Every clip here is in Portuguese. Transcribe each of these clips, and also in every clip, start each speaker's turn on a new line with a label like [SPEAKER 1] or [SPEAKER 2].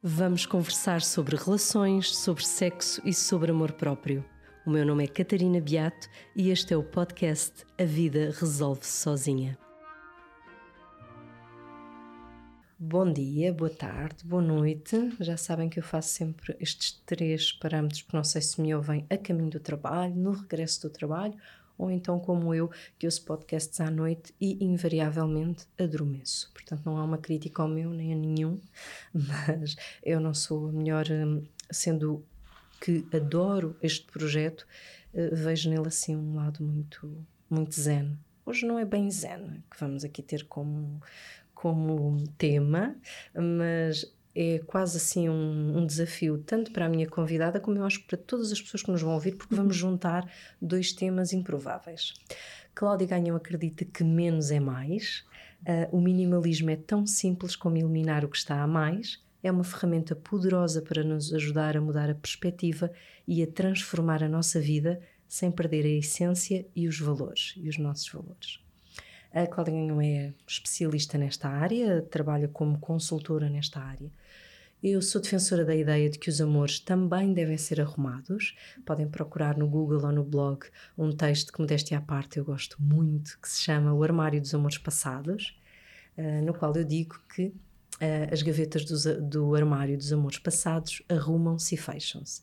[SPEAKER 1] Vamos conversar sobre relações, sobre sexo e sobre amor próprio. O meu nome é Catarina Beato e este é o podcast A Vida Resolve-se Sozinha. Bom dia, boa tarde, boa noite. Já sabem que eu faço sempre estes três parâmetros, porque não sei se me ouvem a caminho do trabalho, no regresso do trabalho ou então como eu, que ouço podcasts à noite e invariavelmente adormeço. Portanto, não há uma crítica ao meu nem a nenhum, mas eu não sou a melhor, hum, sendo que adoro este projeto, eh, vejo nele assim um lado muito, muito zen. Hoje não é bem zen que vamos aqui ter como, como tema, mas é quase assim um, um, desafio, tanto para a minha convidada como eu acho para todas as pessoas que nos vão ouvir, porque vamos uhum. juntar dois temas improváveis. Cláudia Ganhão acredita que menos é mais, uh, o minimalismo é tão simples como eliminar o que está a mais, é uma ferramenta poderosa para nos ajudar a mudar a perspectiva e a transformar a nossa vida sem perder a essência e os valores, e os nossos valores. A Cláudia Ganhão é especialista nesta área, trabalha como consultora nesta área. Eu sou defensora da ideia de que os amores também devem ser arrumados. Podem procurar no Google ou no blog um texto que, modéstia à parte, eu gosto muito, que se chama O Armário dos Amores Passados, uh, no qual eu digo que uh, as gavetas do, do armário dos amores passados arrumam-se e fecham-se.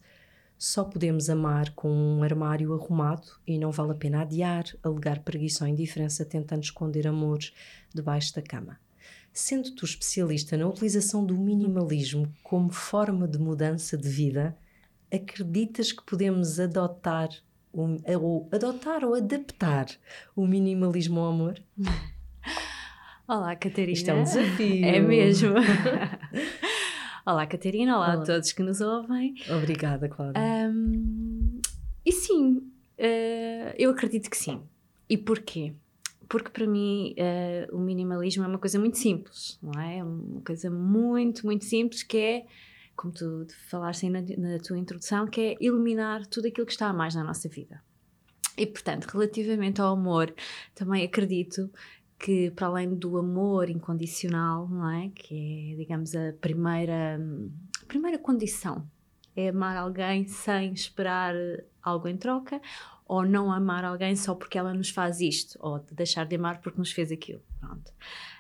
[SPEAKER 1] Só podemos amar com um armário arrumado e não vale a pena adiar, alegar preguiça ou indiferença tentando esconder amores debaixo da cama. Sendo tu especialista na utilização do minimalismo como forma de mudança de vida, acreditas que podemos adotar ou adotar ou adaptar o minimalismo ao amor?
[SPEAKER 2] Olá, Catarina.
[SPEAKER 1] Isto é um desafio.
[SPEAKER 2] É mesmo. Olá, Catarina. Olá, Olá, a todos que nos ouvem.
[SPEAKER 1] Obrigada, Cláudia.
[SPEAKER 2] Um, e sim, uh, eu acredito que sim. E porquê? Porque para mim uh, o minimalismo é uma coisa muito simples, não é? É uma coisa muito, muito simples que é, como tu falaste na, na tua introdução, que é eliminar tudo aquilo que está a mais na nossa vida. E, portanto, relativamente ao amor, também acredito que para além do amor incondicional, não é? Que é, digamos, a primeira, a primeira condição. É amar alguém sem esperar algo em troca ou não amar alguém só porque ela nos faz isto ou deixar de amar porque nos fez aquilo. Pronto.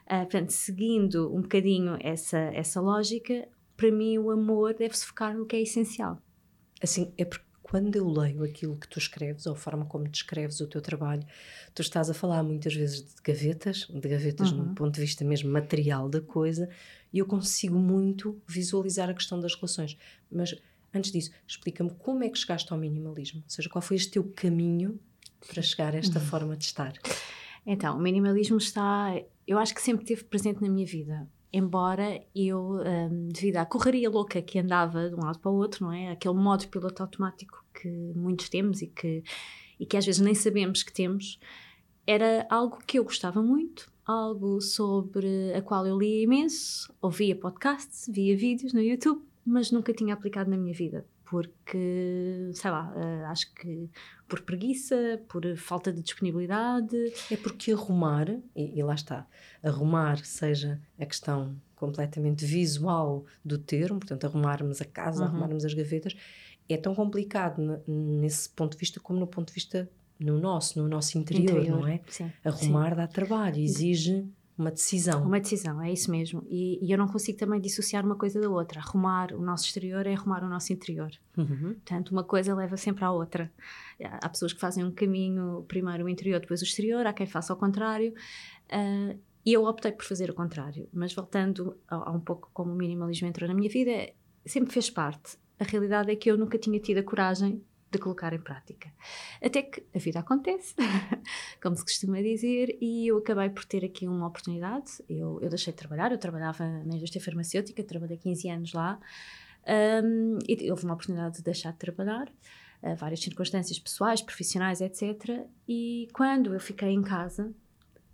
[SPEAKER 2] Uh, portanto, seguindo um bocadinho essa, essa lógica, para mim o amor deve-se focar no que é essencial.
[SPEAKER 1] Assim, é porque quando eu leio aquilo que tu escreves, ou a forma como descreves o teu trabalho, tu estás a falar muitas vezes de gavetas, de gavetas uhum. no ponto de vista mesmo material da coisa, e eu consigo muito visualizar a questão das relações. Mas antes disso, explica-me como é que chegaste ao minimalismo, ou seja, qual foi este teu caminho para chegar a esta uhum. forma de estar?
[SPEAKER 2] Então, o minimalismo está, eu acho que sempre esteve presente na minha vida embora eu, um, devido à correria louca que andava de um lado para o outro, não é? Aquele modo piloto automático que muitos temos e que, e que às vezes nem sabemos que temos, era algo que eu gostava muito, algo sobre a qual eu lia imenso, ouvia podcasts, via vídeos no YouTube, mas nunca tinha aplicado na minha vida porque, sei lá, uh, acho que por preguiça, por falta de disponibilidade.
[SPEAKER 1] É porque arrumar, e, e, lá está, arrumar seja a questão completamente visual do termo, portanto, arrumarmos a casa, uhum. arrumarmos as gavetas, é tão complicado nesse ponto de vista como no ponto de vista no nosso, no nosso interior, interior não é?
[SPEAKER 2] Sim,
[SPEAKER 1] Arrumar
[SPEAKER 2] sim.
[SPEAKER 1] dá trabalho, exige uma decisão.
[SPEAKER 2] Uma decisão, é isso mesmo. E, e, eu não consigo também dissociar uma coisa da outra. Arrumar o nosso exterior é arrumar o nosso interior.
[SPEAKER 1] Uhum.
[SPEAKER 2] Portanto, uma coisa leva sempre à outra. Há pessoas que fazem um caminho, primeiro o interior, depois o exterior, há quem faça ao contrário. Uh, e eu optei por fazer o contrário. Mas voltando a, a um pouco como o minimalismo entrou na minha vida, sempre fez parte. A realidade é que eu nunca tinha tido a coragem de colocar em prática. Até que a vida acontece, como se costuma dizer, e eu acabei por ter aqui uma oportunidade. Eu, eu deixei de trabalhar, eu trabalhava na indústria farmacêutica, trabalhei 15 anos lá, um, e houve uma oportunidade de deixar de trabalhar, várias circunstâncias pessoais, profissionais, etc. E quando eu fiquei em casa,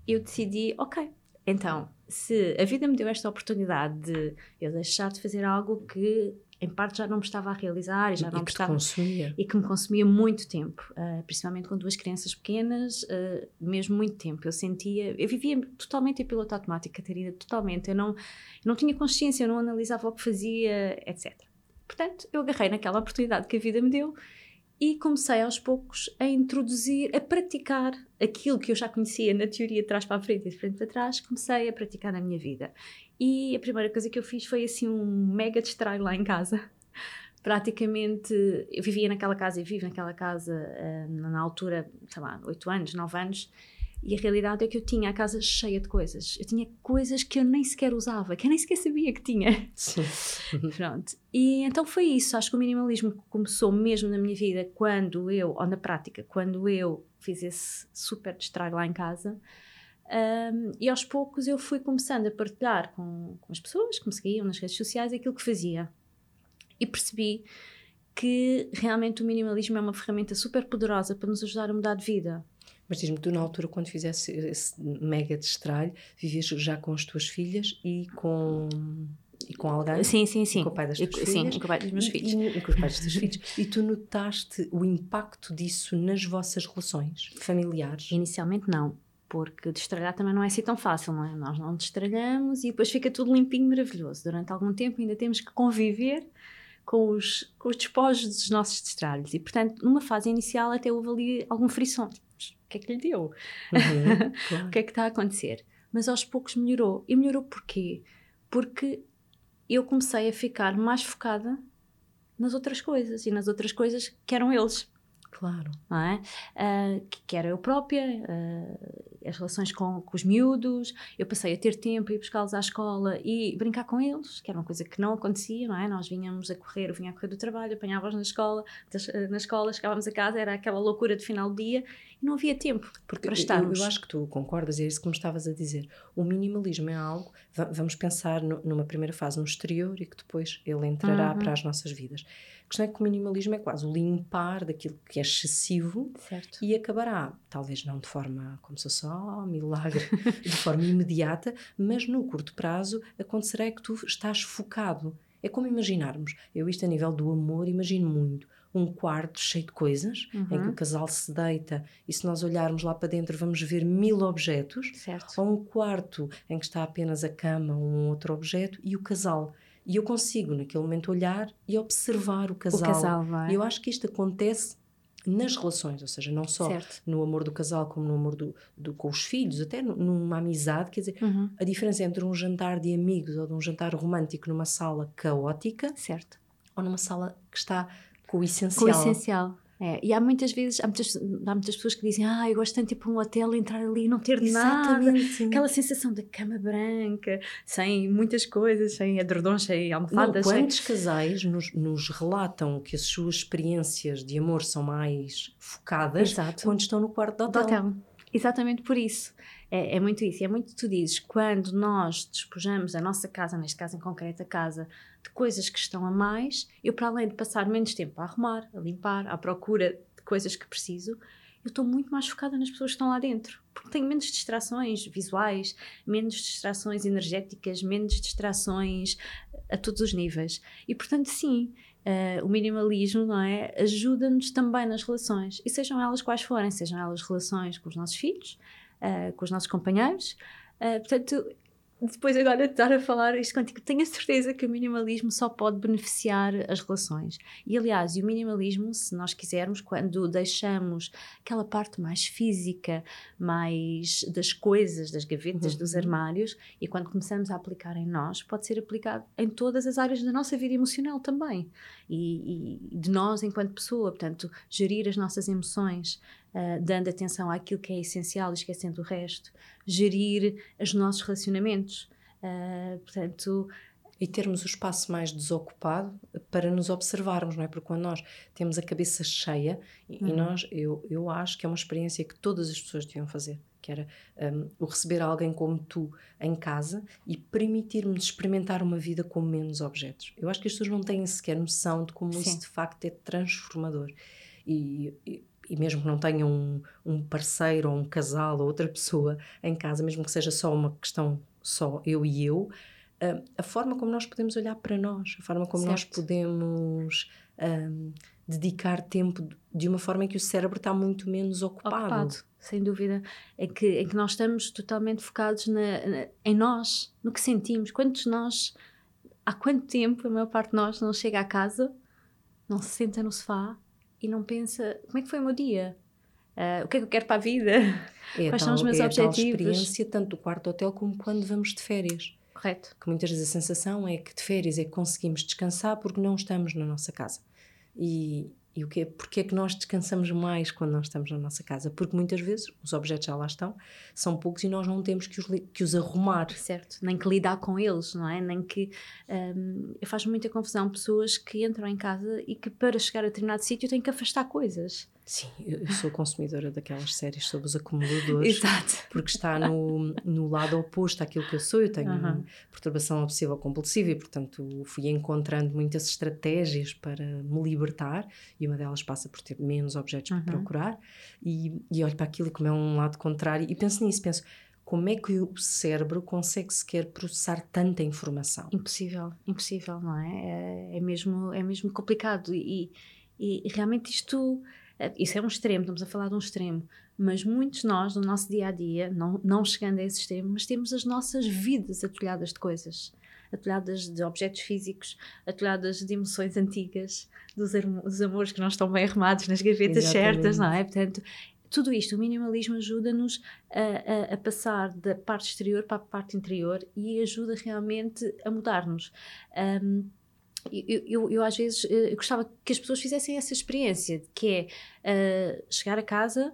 [SPEAKER 2] eu decidi, ok, Então, se a vida me deu esta oportunidade de eu deixar de fazer algo que em parte já não me estava a realizar e já
[SPEAKER 1] e
[SPEAKER 2] não me estava
[SPEAKER 1] consumia.
[SPEAKER 2] e que me consumia muito tempo, uh, principalmente com duas crianças pequenas, uh, mesmo muito tempo. Eu sentia, eu vivia totalmente em piloto automático, Catarina, totalmente. Eu não, eu não tinha consciência, eu não analisava o que fazia, etc. Portanto, eu agarrei naquela oportunidade que a vida me deu e comecei aos poucos a introduzir, a praticar aquilo que eu já conhecia na teoria de trás para a frente e de frente para trás, comecei a praticar na minha vida. E a primeira coisa que eu fiz foi assim um mega destrai lá em casa. Praticamente, eu vivia naquela casa e vivo naquela casa uh, na altura, sei lá, 8 anos, 9 anos, e a realidade é que eu tinha a casa cheia de coisas. Eu tinha coisas que eu nem sequer usava, que eu nem sequer sabia que tinha.
[SPEAKER 1] Sim.
[SPEAKER 2] Pronto. E então foi isso. Acho que o minimalismo começou mesmo na minha vida quando eu, ou na prática, quando eu fiz esse super destrago lá em casa. Um, e aos poucos eu fui começando a partilhar com, com as pessoas que me seguiam nas redes sociais aquilo que fazia. E percebi que realmente o minimalismo é uma ferramenta super poderosa para nos ajudar a mudar de vida.
[SPEAKER 1] Mas diz-me, tu na altura, quando fizesse esse mega destralho, vivias já com as tuas filhas e com, e com alguém?
[SPEAKER 2] Sim, sim, sim.
[SPEAKER 1] E com o pai das tuas
[SPEAKER 2] e,
[SPEAKER 1] filhas?
[SPEAKER 2] Sim, com o pai dos meus
[SPEAKER 1] e,
[SPEAKER 2] filhos.
[SPEAKER 1] E, e com os pais dos teus filhos. E tu notaste o impacto disso nas vossas relações familiares?
[SPEAKER 2] Inicialmente não porque destralhar também não é assim tão fácil, não é? Nós não destralhamos e depois fica tudo limpinho, maravilhoso. Durante algum tempo ainda temos que conviver com os, com os despojos dos nossos destralhos. E, portanto, numa fase inicial até houve ali algum frisson. Tipo, o que é que lhe deu?
[SPEAKER 1] Uhum, claro.
[SPEAKER 2] o que é que está a acontecer? Mas aos poucos melhorou. E melhorou porquê? Porque eu comecei a ficar mais focada nas outras coisas e nas outras coisas que eram eles.
[SPEAKER 1] Claro.
[SPEAKER 2] Não é? Uh, que, que era eu própria, uh, as relações com, com, os miúdos, eu passei a ter tempo, ir buscá-los à escola e brincar com eles, que era uma coisa que não acontecia, não é? Nós vinhamos a correr, eu vinha a correr do trabalho, apanhava-os na escola, na escola, chegávamos a casa, era aquela loucura de final do dia e não havia tempo
[SPEAKER 1] Porque
[SPEAKER 2] para estarmos.
[SPEAKER 1] Eu, eu acho que tu concordas, é isso que me estavas a dizer. O minimalismo é algo, vamos pensar no, numa primeira fase no exterior e que depois ele entrará
[SPEAKER 2] Uhum.
[SPEAKER 1] para as nossas vidas. Questão é que o minimalismo é quase o limpar daquilo que é excessivo
[SPEAKER 2] Certo.
[SPEAKER 1] e acabará, talvez não de forma como se fosse oh, milagre, de forma imediata, mas no curto prazo acontecerá que tu estás focado. É como imaginarmos, eu isto a nível do amor imagino muito, um quarto cheio de coisas, em que
[SPEAKER 2] Uhum.
[SPEAKER 1] o casal se deita e se nós olharmos lá para dentro vamos ver mil objetos,
[SPEAKER 2] Certo.
[SPEAKER 1] ou um quarto em que está apenas a cama ou um outro objeto e o casal. E eu consigo naquele momento olhar e observar o casal.
[SPEAKER 2] O casal, não é?
[SPEAKER 1] E eu acho que isto acontece nas relações, ou seja, não só
[SPEAKER 2] Certo.
[SPEAKER 1] no amor do casal como no amor do, do- com os filhos, até nu- numa amizade, quer dizer,
[SPEAKER 2] Uhum.
[SPEAKER 1] a diferença entre um jantar de amigos ou de um jantar romântico numa sala caótica
[SPEAKER 2] Certo.
[SPEAKER 1] ou numa sala que está com o essencial.
[SPEAKER 2] Com o essencial. É, e há muitas vezes, há muitas, há muitas pessoas que dizem, ah, eu gosto tanto de ir para um hotel, entrar ali e não ter nada.
[SPEAKER 1] Exatamente.
[SPEAKER 2] Aquela sensação da cama branca, sem muitas coisas, sem edredons, sem
[SPEAKER 1] Não,
[SPEAKER 2] almofadas. sem...
[SPEAKER 1] quantos casais nos, nos relatam que as suas experiências de amor são mais focadas
[SPEAKER 2] Exato.
[SPEAKER 1] quando estão no quarto
[SPEAKER 2] do
[SPEAKER 1] hotel?
[SPEAKER 2] hotel. Exatamente por isso. É, é muito isso. É muito tu dizes, quando nós despojamos a nossa casa, neste caso em concreto a casa, de coisas que estão a mais, eu para além de passar menos tempo a arrumar, a limpar, à procura de coisas que preciso, eu estou muito mais focada nas pessoas que estão lá dentro. Porque tenho menos distrações visuais, menos distrações energéticas, menos distrações a todos os níveis. E portanto, sim, eh, o minimalismo não é? ajuda-nos também nas relações. E sejam elas quais forem, sejam elas relações com os nossos filhos, eh, com os nossos companheiros. Eh, portanto, depois agora de estar a falar isto contigo, tenho a certeza que o minimalismo só pode beneficiar as relações. E aliás, e o minimalismo, se nós quisermos, quando deixamos aquela parte mais física, mais das coisas, das gavetas, dos
[SPEAKER 1] Uhum.
[SPEAKER 2] armários, e quando começamos a aplicar em nós, pode ser aplicado em todas as áreas da nossa vida emocional também. E, e de nós enquanto pessoa, portanto, gerir as nossas emoções, ah, dando atenção àquilo que é essencial e esquecendo o resto, gerir os nossos relacionamentos. Ah, portanto,
[SPEAKER 1] E termos o espaço mais desocupado para nos observarmos, não é? Porque quando nós temos a cabeça cheia, e, e
[SPEAKER 2] Uhum.
[SPEAKER 1] nós, eu, eu acho que é uma experiência que todas as pessoas deviam fazer, que era um, o receber alguém como tu em casa e permitir-nos experimentar uma vida com menos objetos. Eu acho que as pessoas não têm sequer noção de como
[SPEAKER 2] Sim.
[SPEAKER 1] isso de facto é transformador. E, e, e mesmo que não tenha um, um parceiro ou um casal ou outra pessoa em casa, mesmo que seja só uma questão só eu e eu, uh, a forma como nós podemos olhar para nós, a forma como certo. nós podemos um, dedicar tempo de uma forma em que o cérebro está muito menos ocupado. ocupado
[SPEAKER 2] sem dúvida, é que, é que nós estamos totalmente focados na, na, em nós, no que sentimos. Quantos nós, há quanto tempo a maior parte de nós não chega a casa, não se senta no sofá e não pensa como é que foi o meu dia? Uh, o que é que eu quero para a vida? É Quais tal, são os meus
[SPEAKER 1] é
[SPEAKER 2] objetivos? É
[SPEAKER 1] experiência tanto do quarto hotel como quando vamos de férias.
[SPEAKER 2] Correto.
[SPEAKER 1] Que muitas vezes a sensação é que de férias é que conseguimos descansar porque não estamos na nossa casa. E, e o que é, porque é que nós descansamos mais quando nós estamos na nossa casa? Porque muitas vezes os objetos já lá estão, são poucos e nós não temos que os, que os arrumar.
[SPEAKER 2] Certo, nem que lidar com eles, não é? Nem que. Um, faz muita confusão pessoas que entram em casa e que para chegar a determinado sítio têm que afastar coisas.
[SPEAKER 1] Sim, eu sou consumidora daquelas séries sobre os acumuladores. Exato. Porque está no, no lado oposto àquilo que eu sou. Eu tenho uhum. perturbação obsessiva compulsiva e, portanto, fui encontrando muitas estratégias para me libertar e uma delas passa por ter menos objetos uhum. para procurar. E, e olho para aquilo como é um lado contrário e penso nisso, penso como é que o cérebro consegue sequer processar tanta informação?
[SPEAKER 2] Impossível, impossível, não é? É, é mesmo, é mesmo complicado e, e, e realmente isto isso é um extremo, estamos a falar de um extremo, mas muitos nós, no nosso dia a dia, não, não chegando a esse extremo, mas temos as nossas vidas atolhadas de coisas, atolhadas de objetos físicos, atolhadas de emoções antigas, dos, dos amores que não estão bem arrumados nas gavetas Exatamente. certas, não é? Portanto, tudo isto, o minimalismo ajuda-nos a, a, a, passar da parte exterior para a parte interior e ajuda realmente a mudar-nos. Um, eu, eu, eu, às vezes eu gostava que as pessoas fizessem essa experiência, que é uh, chegar a casa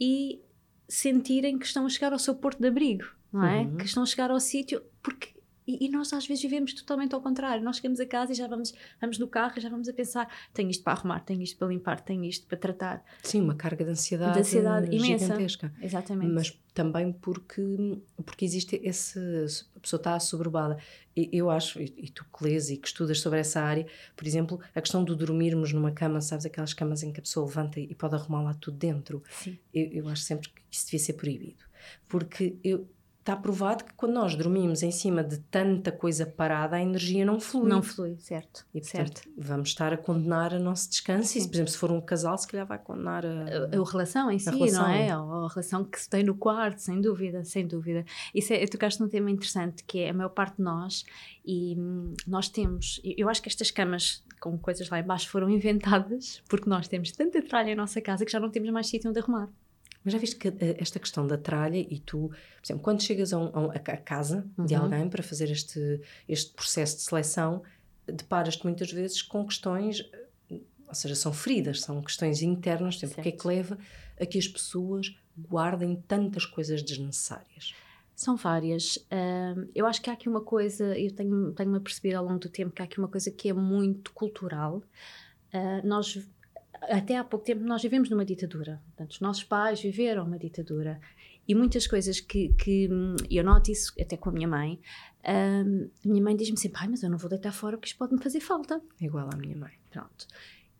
[SPEAKER 2] e sentirem que estão a chegar ao seu porto de abrigo, não é? Uhum. Que estão a chegar ao sítio, porque e, e, nós às vezes vivemos totalmente ao contrário. Nós chegamos a casa e já vamos, vamos no carro e já vamos a pensar: tenho isto para arrumar, tenho isto para limpar, tenho isto para tratar.
[SPEAKER 1] Sim, uma carga de ansiedade, de ansiedade imensa. gigantesca.
[SPEAKER 2] Exatamente.
[SPEAKER 1] Mas também porque, porque existe esse. A pessoa está assoberbada. Eu acho, e, e tu que lês e que estudas sobre essa área, por exemplo, a questão de dormirmos numa cama, sabes, aquelas camas em que a pessoa levanta e pode arrumar lá tudo dentro.
[SPEAKER 2] Sim.
[SPEAKER 1] Eu, eu acho sempre que isso devia ser proibido. Porque eu, está provado que quando nós dormimos em cima de tanta coisa parada, a energia não flui.
[SPEAKER 2] Não flui, certo.
[SPEAKER 1] E portanto, certo. vamos estar a condenar o nosso descanso. E, por exemplo, se for um casal, se calhar vai condenar a,
[SPEAKER 2] a, a relação em si, relação. não é? Ou a relação que se tem no quarto, sem dúvida, sem dúvida. Isso é, tocaste num tema interessante que é a maior parte de nós e hum, nós temos, eu acho que estas camas com coisas lá embaixo foram inventadas porque nós temos tanta tralha em nossa casa que já não temos mais sítio onde arrumar.
[SPEAKER 1] Mas já viste que eh, esta questão da tralha e tu, por exemplo, quando chegas a, um, a, a casa uhum. de alguém para fazer este, este processo de seleção, deparas-te muitas vezes com questões, eh, ou seja, são feridas, são questões internas, o que é que leva a que as pessoas guardem tantas coisas desnecessárias?
[SPEAKER 2] São várias. Uh, eu acho que há aqui uma coisa, eu tenho-me tenho a perceber ao longo do tempo que há aqui uma coisa que é muito cultural. Uh, nós até há pouco tempo nós vivemos numa ditadura. Portanto, os nossos pais viveram uma ditadura. E muitas coisas que, que eu noto isso até com a minha mãe. Um, a minha mãe diz-me sempre: Ai, mas eu não vou deitar fora porque isto pode-me fazer falta.
[SPEAKER 1] Igual à minha mãe.
[SPEAKER 2] Pronto.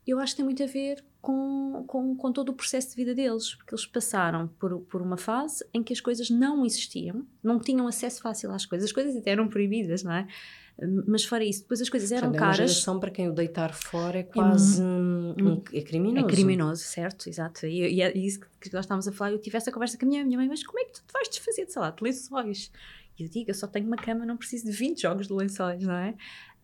[SPEAKER 2] Eu acho que tem muito a ver com, com, com todo o processo de vida deles, porque eles passaram por, por uma fase em que as coisas não existiam, não tinham acesso fácil às coisas, as coisas até eram proibidas, não é? Mas fora isso, depois as coisas eram Portanto, caras. É uma
[SPEAKER 1] geração para quem o deitar fora é quase. É, um, é criminoso.
[SPEAKER 2] É criminoso, certo, exato. E, e é isso que nós estávamos a falar. Eu tive essa conversa com a minha, minha mãe, mas como é que tu te vais desfazer de, sei lá, de lençóis? E eu digo, eu só tenho uma cama, não preciso de 20 jogos de lençóis, não é?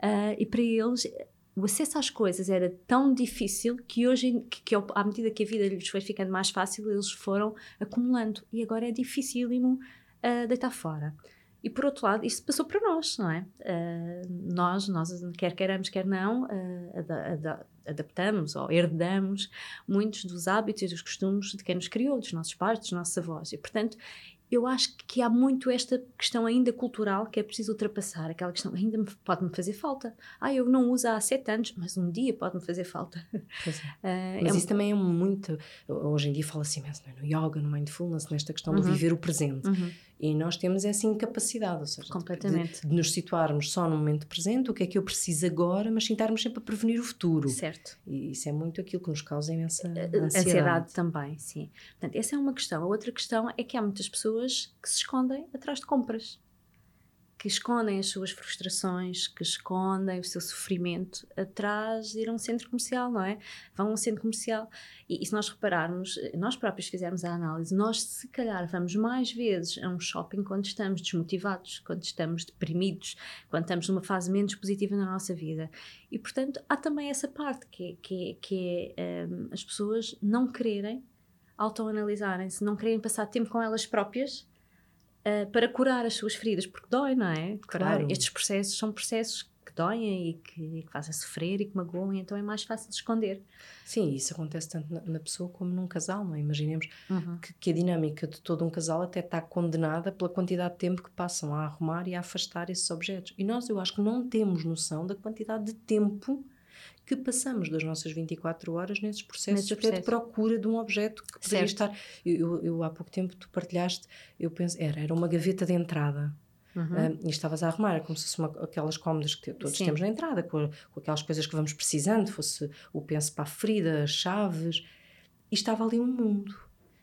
[SPEAKER 2] Uh, e para eles, o acesso às coisas era tão difícil que hoje, que, que à medida que a vida lhes foi ficando mais fácil, eles foram acumulando. E agora é dificílimo uh, deitar fora. E por outro lado, isso passou para nós, não é? Uh, nós, nós, quer queiramos, quer não, uh, ad ad adaptamos ou herdamos muitos dos hábitos e dos costumes de quem nos criou, dos nossos pais, dos nossos avós. E, portanto, eu acho que há muito esta questão ainda cultural que é preciso ultrapassar. Aquela questão ainda pode-me fazer falta. Ah, eu não uso há sete anos, mas um dia pode-me fazer falta. É.
[SPEAKER 1] Uh, mas é isso um... também é muito. Hoje em dia fala-se imenso é? no yoga, no mindfulness, nesta questão uhum. de viver o presente. Uhum. E nós temos essa incapacidade, ou seja,
[SPEAKER 2] Completamente.
[SPEAKER 1] De, de, nos situarmos só no momento presente, o que é que eu preciso agora, mas sim estarmos sempre a prevenir o futuro.
[SPEAKER 2] Certo.
[SPEAKER 1] E isso é muito aquilo que nos causa imensa ansiedade.
[SPEAKER 2] Ansiedade também, sim. Portanto, essa é uma questão. A outra questão é que há muitas pessoas que se escondem atrás de compras que escondem as suas frustrações, que escondem o seu sofrimento atrás de ir a um centro comercial, não é? Vão a um centro comercial e, e, se nós repararmos, nós próprios fizermos a análise, nós se calhar vamos mais vezes a um shopping quando estamos desmotivados, quando estamos deprimidos, quando estamos numa fase menos positiva na nossa vida. E portanto há também essa parte que, que, que é um, as pessoas não quererem autoanalisarem-se, não quererem passar tempo com elas próprias uh, para curar as suas feridas, porque dói, não é? Claro. Estes processos são processos que doem e que, que, fazem sofrer e que magoam, e então é mais fácil de esconder.
[SPEAKER 1] Sim, isso acontece tanto na, na pessoa como num casal, não é? Imaginemos uhum. que, que, a dinâmica de todo um casal até está condenada pela quantidade de tempo que passam a arrumar e a afastar esses objetos. E nós, eu acho que não temos noção da quantidade de tempo que passamos das nossas 24 horas nesses processos Nesse até de procura de um objeto que poderia estar. Eu, eu, há pouco tempo tu partilhaste, eu penso, era, era uma gaveta de entrada. Uhum. e estavas a arrumar, como se fosse uma, aquelas cómodas que todos Sim. temos na entrada, com, com, aquelas coisas que vamos precisando, fosse o penso para a ferida, as chaves, e estava ali um mundo.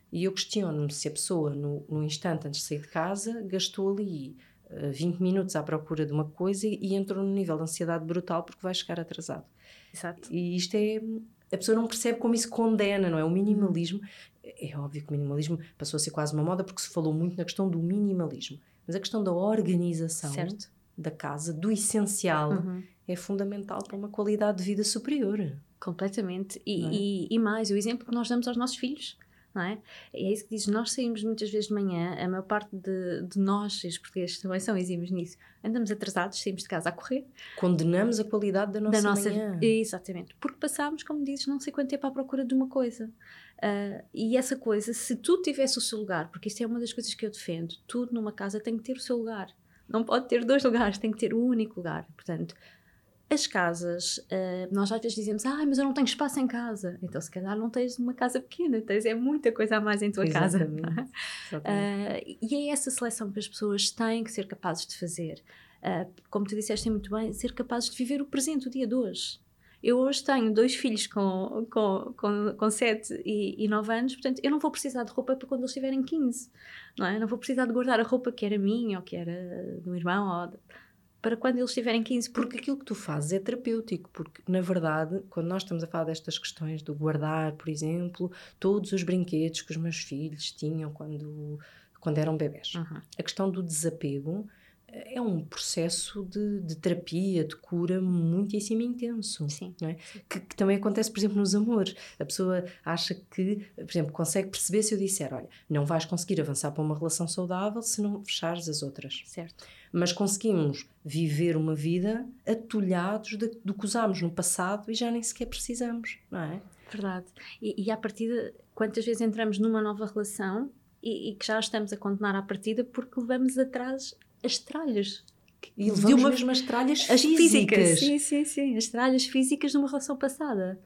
[SPEAKER 1] E eu questiono-me se a pessoa, no, no instante antes de sair de casa, gastou ali uh, eh, 20 minutos à procura de uma coisa e, e entrou num nível de ansiedade brutal porque vai chegar atrasado.
[SPEAKER 2] Exato.
[SPEAKER 1] E isto é. A pessoa não percebe como isso condena, não é? O minimalismo. É óbvio que o minimalismo passou a ser quase uma moda porque se falou muito na questão do minimalismo. Mas a questão da organização certo. da casa, do essencial, uhum. é fundamental para uma qualidade de vida superior.
[SPEAKER 2] Completamente. E, é? e, e mais, o exemplo que nós damos aos nossos filhos não é? É isso que diz, nós saímos muitas vezes de manhã, a maior parte de, de nós, os portugueses também são exímios nisso, andamos atrasados, saímos de casa a correr.
[SPEAKER 1] Condenamos a qualidade da nossa, da nossa manhã.
[SPEAKER 2] Exatamente, porque passámos, como dizes, não sei quanto tempo à procura de uma coisa. Uh, e essa coisa, se tudo tivesse o seu lugar, porque isto é uma das coisas que eu defendo, tudo numa casa tem que ter o seu lugar. Não pode ter dois lugares, tem que ter o um único lugar. Portanto, as casas, uh, nós às vezes dizemos, ah, mas eu não tenho espaço em casa. Então, se calhar não tens uma casa pequena, tens é muita coisa a mais em tua Exatamente. casa. Exatamente. Uh, e é essa seleção que as pessoas têm que ser capazes de fazer. Uh, como tu disseste muito bem, ser capazes de viver o presente, o dia de hoje. Eu hoje tenho dois filhos com, com, com, com 7 e, e 9 anos, portanto, eu não vou precisar de roupa para quando eles tiverem 15, não é? Não vou precisar de guardar a roupa que era minha ou que era do irmão ou para quando eles tiverem 15.
[SPEAKER 1] Porque aquilo que tu fazes é terapêutico, porque na verdade, quando nós estamos a falar destas questões do guardar, por exemplo, todos os brinquedos que os meus filhos tinham quando, quando eram bebés, uhum. a questão do desapego é um processo de, de, terapia, de cura muitíssimo intenso.
[SPEAKER 2] Sim.
[SPEAKER 1] É? Que, que, também acontece, por exemplo, nos amores. A pessoa acha que, por exemplo, consegue perceber se eu disser: olha, não vais conseguir avançar para uma relação saudável se não fechares as outras.
[SPEAKER 2] Certo.
[SPEAKER 1] Mas conseguimos viver uma vida atulhados de, do que usámos no passado e já nem sequer precisamos, não é?
[SPEAKER 2] Verdade. E, e à partida, quantas vezes entramos numa nova relação e, e, que já estamos a condenar à partida porque levamos atrás as tralhas.
[SPEAKER 1] E levamos de uma, mesmo as tralhas as físicas. físicas.
[SPEAKER 2] Sim, sim, sim. As tralhas físicas de uma relação passada.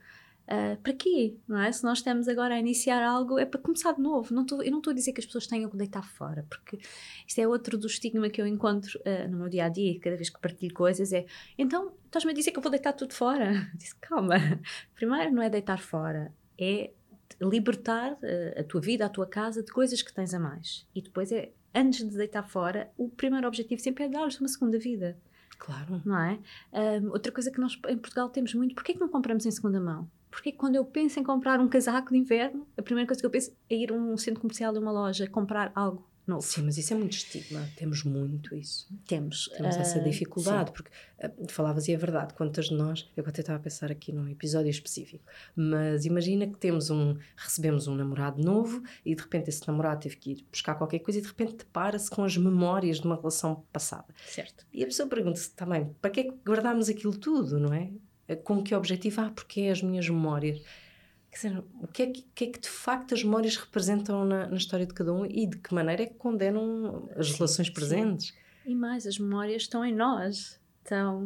[SPEAKER 2] Uh, para quê? Não é? Se nós estamos agora a iniciar algo, é para começar de novo. Não tô, eu não estou a dizer que as pessoas tenham que deitar fora, porque isto é outro do estigma que eu encontro uh, no meu dia a dia, cada vez que partilho coisas, é então estás-me a dizer que eu vou deitar tudo fora? Disse, calma. Primeiro, não é deitar fora, é libertar uh, a tua vida, a tua casa de coisas que tens a mais. E depois é antes de deitar fora, o primeiro objetivo sempre é dar-lhes uma segunda vida.
[SPEAKER 1] Claro.
[SPEAKER 2] Não é? Um, outra coisa que nós em Portugal temos muito, porquê é que não compramos em segunda mão? Porque quando eu penso em comprar um casaco de inverno, a primeira coisa que eu penso é ir a um centro comercial, a uma loja, comprar algo novo.
[SPEAKER 1] Sim, mas isso é muito estigma. Temos muito isso.
[SPEAKER 2] Temos.
[SPEAKER 1] Temos uh, essa ah, dificuldade, sim. porque uh, falavas e é verdade, quantas de nós, eu até estava a pensar aqui num episódio específico, mas imagina que temos um, recebemos um namorado novo e de repente esse namorado teve que ir buscar qualquer coisa e de repente depara-se com as memórias de uma relação passada.
[SPEAKER 2] Certo.
[SPEAKER 1] E a pessoa pergunta-se também, para que é que guardámos aquilo tudo, não é? Com que objetivo? Ah, porque é as minhas memórias. Quer dizer, o que é que, que, é que de facto as memórias representam na, na, história de cada um e de que maneira é que condenam as relações presentes? Sim.
[SPEAKER 2] E mais, as memórias estão em nós. Estão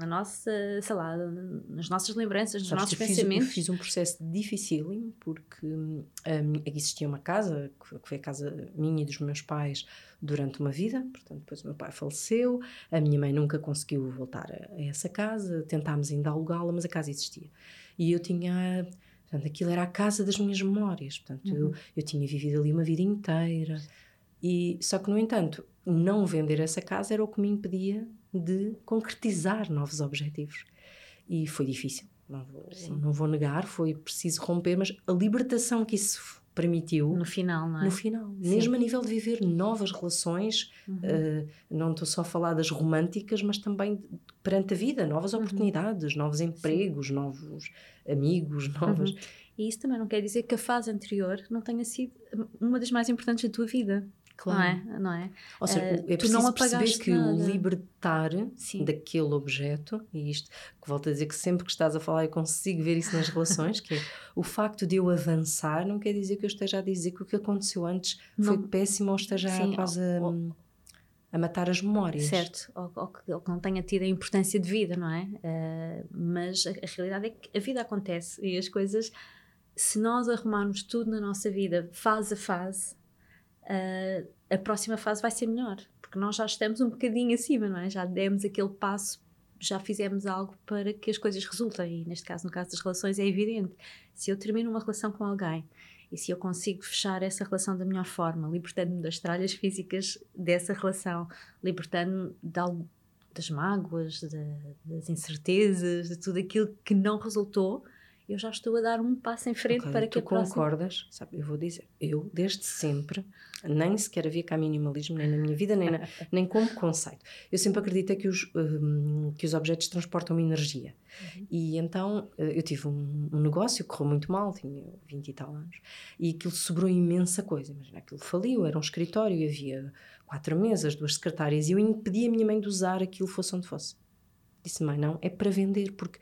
[SPEAKER 2] na nossa, sei lá, nas nossas lembranças, nos
[SPEAKER 1] Sabes
[SPEAKER 2] nossos
[SPEAKER 1] eu fiz-
[SPEAKER 2] pensamentos.
[SPEAKER 1] eu fiz um processo dificílimo porque hum, aqui existia uma casa, que foi- a casa minha e dos meus pais durante uma vida, portanto depois o meu pai faleceu, a minha mãe nunca conseguiu voltar a, a essa casa, tentámos ainda alugá-la, mas a casa existia. E eu tinha, portanto aquilo era a casa das minhas memórias, portanto eu,
[SPEAKER 2] Uhum.
[SPEAKER 1] eu tinha vivido ali uma vida inteira. E, só que, no entanto, não vender essa casa era o que me impedia de concretizar novos objetivos. E foi difícil, não vou,
[SPEAKER 2] Sim.
[SPEAKER 1] não vou negar, foi preciso romper, mas a libertação que isso permitiu
[SPEAKER 2] No final, não é?
[SPEAKER 1] no final,
[SPEAKER 2] Sim.
[SPEAKER 1] mesmo a nível de viver novas relações,
[SPEAKER 2] Uhum.
[SPEAKER 1] eh, não estou só a falar das românticas, mas também de- perante a vida, novas
[SPEAKER 2] Uhum.
[SPEAKER 1] oportunidades, novos empregos, novos amigos, novas.
[SPEAKER 2] Uhum. E isso também não quer dizer que a fase anterior não tenha sido uma das mais importantes da tua vida.
[SPEAKER 1] Claro.
[SPEAKER 2] Não é? Não é?
[SPEAKER 1] Ou seja, o- é
[SPEAKER 2] tu não
[SPEAKER 1] preciso perceber que o
[SPEAKER 2] nada.
[SPEAKER 1] libertar
[SPEAKER 2] Sim.
[SPEAKER 1] daquele objeto, e isto que volto a dizer que sempre que estás a falar eu consigo ver isso nas relações, que é o facto de eu avançar não quer dizer que eu esteja a dizer que o que aconteceu antes foi
[SPEAKER 2] Não.
[SPEAKER 1] péssimo ou esteja
[SPEAKER 2] Sim,
[SPEAKER 1] quase a,
[SPEAKER 2] ou-
[SPEAKER 1] a matar as memórias.
[SPEAKER 2] Certo, ou, ou que, ou que não tenha tido a importância de vida, não é? Eh, mas a, a realidade é que a vida acontece e as coisas, se nós arrumarmos tudo na nossa vida, fase a fase, eh, a próxima fase vai ser melhor, porque nós já estamos um bocadinho acima, não é? Já demos aquele passo, já fizemos algo para que as coisas resultem, e neste caso, no caso das relações, é evidente. Se eu termino uma relação com alguém e se eu consigo fechar essa relação da melhor forma, libertando-me das tralhas físicas dessa relação, libertando-me de das mágoas, da- das incertezas, de tudo aquilo que não resultou, eu já estou a dar um passo em frente
[SPEAKER 1] Ok,
[SPEAKER 2] para
[SPEAKER 1] tu
[SPEAKER 2] que a próxima...
[SPEAKER 1] concordas? Sabe, eu vou dizer, eu desde sempre, nem sequer havia cá minimalismo, nem na minha vida, nem, na- nem como conceito. Eu sempre acreditei que os, hum, que os objetos transportam energia.
[SPEAKER 2] Uhum.
[SPEAKER 1] E então eh, eu tive um, um negócio que correu muito mal, tinha 20 e tal anos, e aquilo sobrou imensa coisa. Imagina, aquilo faliu, era um escritório e havia quatro mesas, duas secretárias, e eu impedi a minha mãe de usar aquilo fosse onde fosse. Disse, mãe, não, é para vender, porque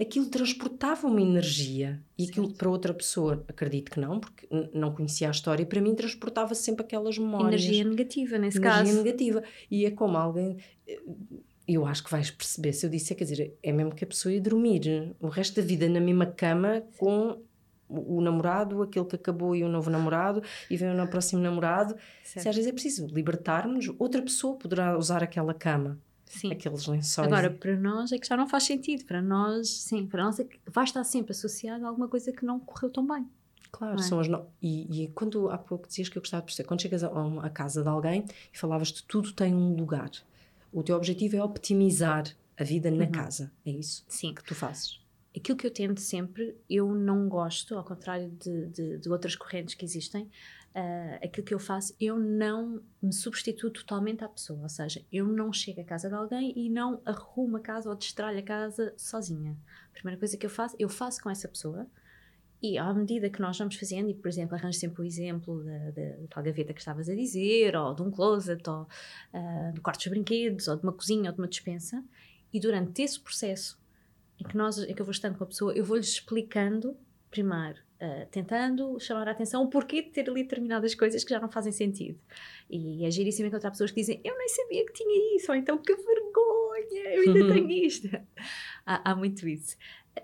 [SPEAKER 1] aquilo transportava uma energia e aquilo
[SPEAKER 2] Certo.
[SPEAKER 1] para outra pessoa, acredito que não, porque não conhecia a história, para mim transportava sempre aquelas memórias.
[SPEAKER 2] Energia negativa, nesse
[SPEAKER 1] energia
[SPEAKER 2] caso.
[SPEAKER 1] negativa. E é como alguém. eh, Eu acho que vais perceber se eu disser, quer dizer, é mesmo que a pessoa ia dormir o resto da vida na mesma cama com o namorado, aquele que acabou e o novo namorado, e vem o próximo namorado. Se
[SPEAKER 2] Certo.
[SPEAKER 1] às vezes é preciso libertarmos, outra pessoa poderá usar aquela cama,
[SPEAKER 2] Sim.
[SPEAKER 1] aqueles lençóis.
[SPEAKER 2] Agora, para nós é que já não faz sentido. Para nós, sim, para nós é que vai estar sempre associado a alguma coisa que não correu tão bem.
[SPEAKER 1] Claro,
[SPEAKER 2] é?
[SPEAKER 1] são as no... e, e quando há pouco dizias que eu gostava de perceber, quando chegas a casa de alguém e falavas de tudo tem um lugar, o teu objetivo é optimizar a vida na
[SPEAKER 2] Uhum.
[SPEAKER 1] casa, é isso
[SPEAKER 2] Sim.
[SPEAKER 1] que tu fazes.
[SPEAKER 2] Aquilo que eu tento sempre, eu não gosto, ao contrário de, de, de outras correntes que existem, ah, aquilo que eu faço, eu não me substituo totalmente à pessoa. Ou seja, eu não chego à casa de alguém e não arrumo a casa ou destralho a casa sozinha. A primeira coisa que eu faço, eu faço com essa pessoa. E à medida que nós vamos fazendo, e por exemplo, arranjo sempre o exemplo da, da, tal gaveta que estavas a dizer, ou de um closet, ou ah, do quarto dos brinquedos, ou de uma cozinha, ou de uma despensa, e durante esse processo em que, nós, em que eu vou estando com a pessoa, eu vou-lhes explicando, primeiro, ah, tentando chamar a atenção o porquê de ter ali determinadas coisas que já não fazem sentido. E é giríssimo encontrar pessoas que dizem, eu nem sabia que tinha isso, ou então que vergonha, eu ainda tenho isto. há, há muito isso.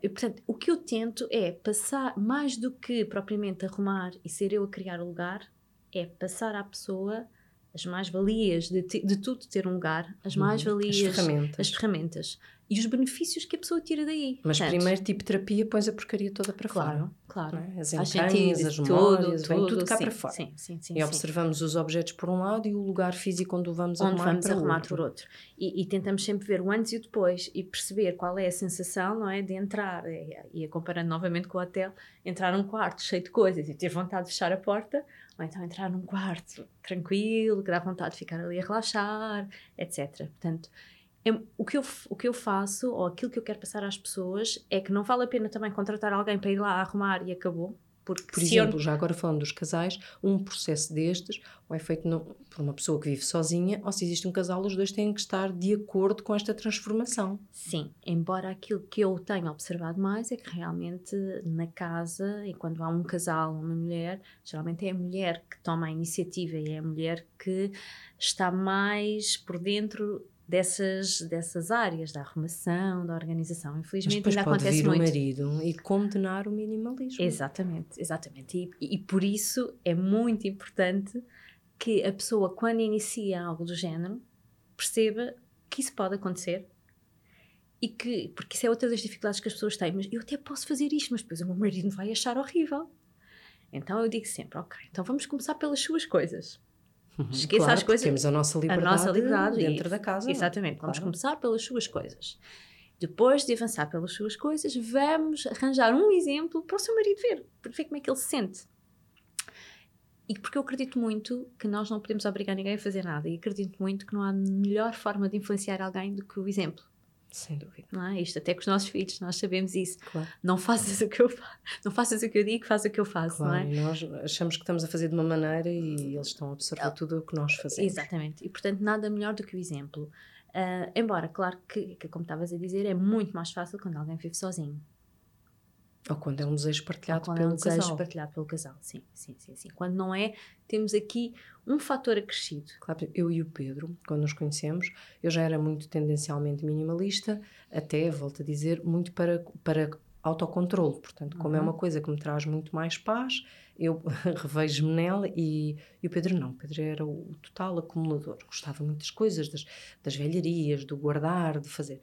[SPEAKER 2] E, portanto, o que eu tento é passar, mais do que propriamente arrumar e ser eu a criar o lugar, é passar à pessoa as mais-valias de, de tudo ter um lugar, as
[SPEAKER 1] Uhum.
[SPEAKER 2] mais-valias,
[SPEAKER 1] As ferramentas.
[SPEAKER 2] as ferramentas e os benefícios que a pessoa tira daí.
[SPEAKER 1] Mas
[SPEAKER 2] Portanto,
[SPEAKER 1] primeiro, tipo terapia, pões a porcaria toda para
[SPEAKER 2] claro,
[SPEAKER 1] fora.
[SPEAKER 2] claro.
[SPEAKER 1] não é? As entranhas, as
[SPEAKER 2] tudo,
[SPEAKER 1] memórias, vem tudo cá
[SPEAKER 2] sim,
[SPEAKER 1] para fora.
[SPEAKER 2] Sim, sim, sim.
[SPEAKER 1] e
[SPEAKER 2] sim.
[SPEAKER 1] observamos os objetos por um lado e o lugar físico onde o vamos
[SPEAKER 2] onde
[SPEAKER 1] arrumar
[SPEAKER 2] vamos
[SPEAKER 1] para
[SPEAKER 2] arrumar
[SPEAKER 1] outro.
[SPEAKER 2] por outro. E, e tentamos sempre ver o antes e o depois e perceber qual é a sensação, não é? De entrar, e, e comparando novamente com o hotel, entrar num quarto cheio de coisas e ter vontade de fechar a porta, ou então entrar num quarto tranquilo, que dá vontade de ficar ali a relaxar, etc. Portanto, é- o, que eu, o que eu faço, ou aquilo que eu quero passar às pessoas, é que não vale a pena também contratar alguém para ir lá arrumar e acabou. Porque
[SPEAKER 1] Por
[SPEAKER 2] se eu
[SPEAKER 1] exemplo, já agora falando dos casais, um processo destes ou é feito no- por uma pessoa que vive sozinha, ou se existe um casal, os dois têm que estar de acordo com esta transformação.
[SPEAKER 2] Sim, embora aquilo que eu tenho observado mais é que realmente na casa, e quando há um casal, uma mulher, geralmente é a mulher que toma a iniciativa e é a mulher que está mais por dentro dessas, dessas áreas, da arrumação, da organização. Infelizmente
[SPEAKER 1] Mas
[SPEAKER 2] ainda acontece
[SPEAKER 1] vir
[SPEAKER 2] muito.
[SPEAKER 1] o marido e condenar o minimalismo.
[SPEAKER 2] Exatamente, exatamente. E, e por isso é muito importante que a pessoa, quando inicia algo do género, perceba que isso pode acontecer e que, porque isso é outra das dificuldades que as pessoas têm, mas eu até posso fazer isto, mas depois o meu marido vai achar horrível. Então eu digo sempre, ok, então vamos começar pelas suas coisas.
[SPEAKER 1] Uhum,
[SPEAKER 2] Esqueça
[SPEAKER 1] claro,
[SPEAKER 2] as coisas-
[SPEAKER 1] Temos a nossa
[SPEAKER 2] A
[SPEAKER 1] liberdade,
[SPEAKER 2] nossa liberdade
[SPEAKER 1] dentro
[SPEAKER 2] e-
[SPEAKER 1] da casa.
[SPEAKER 2] Exatamente, vamos
[SPEAKER 1] Claro.
[SPEAKER 2] começar pelas suas coisas. Depois de avançar pelas suas coisas, vamos arranjar um exemplo para o seu marido ver, para ver como é que ele se sente. E porque eu acredito muito que nós não podemos obrigar ninguém a fazer nada, e acredito muito que não há melhor forma de influenciar alguém do que o exemplo.
[SPEAKER 1] Sem dúvida.
[SPEAKER 2] Não é? Isto até com os nossos filhos, nós sabemos isso.
[SPEAKER 1] Claro.
[SPEAKER 2] Não faças o que eu faço, não faças o que eu digo, faz o que eu faço,
[SPEAKER 1] Claro,
[SPEAKER 2] não é?
[SPEAKER 1] nós achamos que estamos a fazer de uma maneira e eles estão a absorver tudo o que nós fazemos.
[SPEAKER 2] Exatamente. E portanto, nada melhor do que o exemplo. Ah, embora, claro que, que, como estavas a dizer, é muito mais fácil quando alguém vive sozinho.
[SPEAKER 1] Ou quando é um desejo partilhado
[SPEAKER 2] quando
[SPEAKER 1] pelo
[SPEAKER 2] é um desejo
[SPEAKER 1] casal.
[SPEAKER 2] partilhado pelo casal. Sim, sim, sim, sim. Quando não é, temos aqui um fator acrescido.
[SPEAKER 1] Claro, eu e o Pedro, quando nos conhecemos, eu já era muito tendencialmente minimalista, até, volto a dizer, muito para, para autocontrole. Portanto, como é
[SPEAKER 2] Uhum.
[SPEAKER 1] uma coisa que me traz muito mais paz, eu revejo-me nela e, e o Pedro não. O Pedro era o total acumulador. Gostava muito das coisas, das, das velharias, do guardar, de fazer.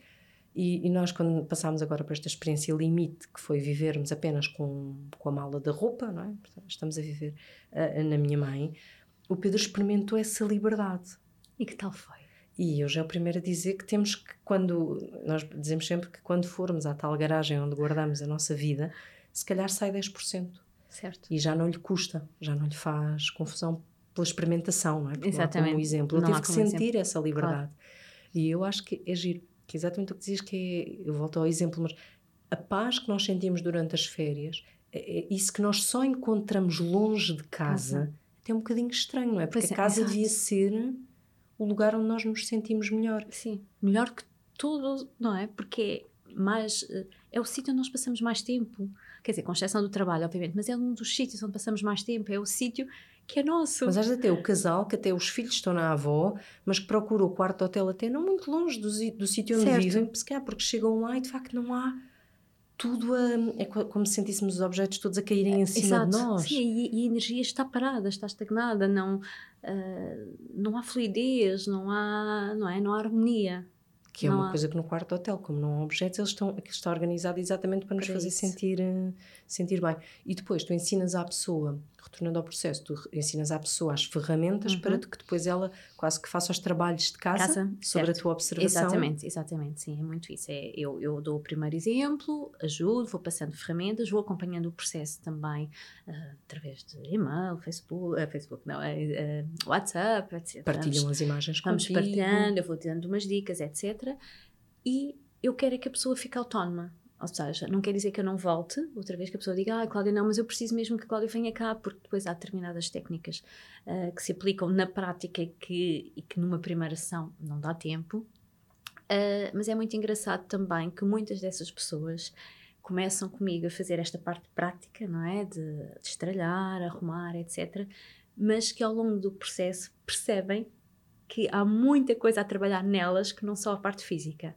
[SPEAKER 1] E, e nós, quando passámos agora para esta experiência limite, que foi vivermos apenas com, com a mala da roupa, não é? Portanto, estamos a viver ah, na minha mãe, o Pedro experimentou essa liberdade.
[SPEAKER 2] E que tal foi?
[SPEAKER 1] E eu já é o primeiro a dizer que temos que, quando. Nós dizemos sempre que quando formos à tal garagem onde guardamos a nossa vida, se calhar sai 10%.
[SPEAKER 2] Certo.
[SPEAKER 1] E já não lhe custa, já não lhe faz confusão pela experimentação, não é? Porque não há
[SPEAKER 2] Exatamente.
[SPEAKER 1] como exemplo. Eu
[SPEAKER 2] Não
[SPEAKER 1] tive que sentir essa liberdade. E eu acho que é giro, que é exatamente o que dizias, que é. Eu volto ao exemplo, mas a paz que nós sentimos durante as férias, é, é isso que nós só encontramos longe de casa,
[SPEAKER 2] Casa.
[SPEAKER 1] até um bocadinho estranho, não é? Porque
[SPEAKER 2] é,
[SPEAKER 1] a casa
[SPEAKER 2] exato.
[SPEAKER 1] devia ser o lugar onde nós nos sentimos melhor.
[SPEAKER 2] Sim. Melhor que tudo, não é? Porque é mais. eh, É o sítio onde nós passamos mais tempo. Quer dizer, com exceção do trabalho, obviamente, mas é um dos sítios onde passamos mais tempo. É o sítio que é nosso.
[SPEAKER 1] Mas às vezes até o casal, que até os filhos estão na avó, mas que procura o quarto de hotel até não muito longe do, do sítio onde
[SPEAKER 2] Certo.
[SPEAKER 1] vivem, porque chegam lá e de facto não há tudo a. É co- como se sentíssemos os objetos todos a caírem em cima de nós.
[SPEAKER 2] Sim, e, e a energia está parada, está estagnada, não, ah, não há fluidez, não há, não é? não há harmonia.
[SPEAKER 1] Que é
[SPEAKER 2] Não
[SPEAKER 1] uma
[SPEAKER 2] há-
[SPEAKER 1] coisa que no quarto hotel, como não há objetos, eles estão, aquilo está organizado exatamente para nos
[SPEAKER 2] Para
[SPEAKER 1] fazer
[SPEAKER 2] isso.
[SPEAKER 1] sentir, eh, sentir bem. E depois tu ensinas à pessoa, retornando ao processo, tu ensinas à pessoa as ferramentas
[SPEAKER 2] Uhum.
[SPEAKER 1] para que depois ela quase que faça os trabalhos de casa,
[SPEAKER 2] Casa,
[SPEAKER 1] sobre
[SPEAKER 2] certo.
[SPEAKER 1] a tua observação.
[SPEAKER 2] Exatamente, exatamente, sim, é muito isso. É, eu, eu dou o primeiro exemplo, ajudo, vou passando ferramentas, vou acompanhando o processo também ah, através de e-mail, Facebook, ah, Facebook não, é, WhatsApp, etc.
[SPEAKER 1] Partilham
[SPEAKER 2] Vamos-
[SPEAKER 1] as imagens
[SPEAKER 2] Vamos
[SPEAKER 1] contigo.
[SPEAKER 2] partilhando, eu vou dando umas dicas, etc. E eu quero é que a pessoa fique autónoma. Ou seja, não quer dizer que eu não volte, outra vez que a pessoa diga, ah, Cláudia, não, mas eu preciso mesmo que a Cláudia venha cá, porque depois há determinadas técnicas ah, que se aplicam na prática que, e que numa primeira sessão não dá tempo. Ah, mas é muito engraçado também que muitas dessas pessoas começam comigo a fazer esta parte prática, não é? De, de estralhar, arrumar, etc. Mas que ao longo do processo percebem que há muita coisa a trabalhar nelas que não só a parte física.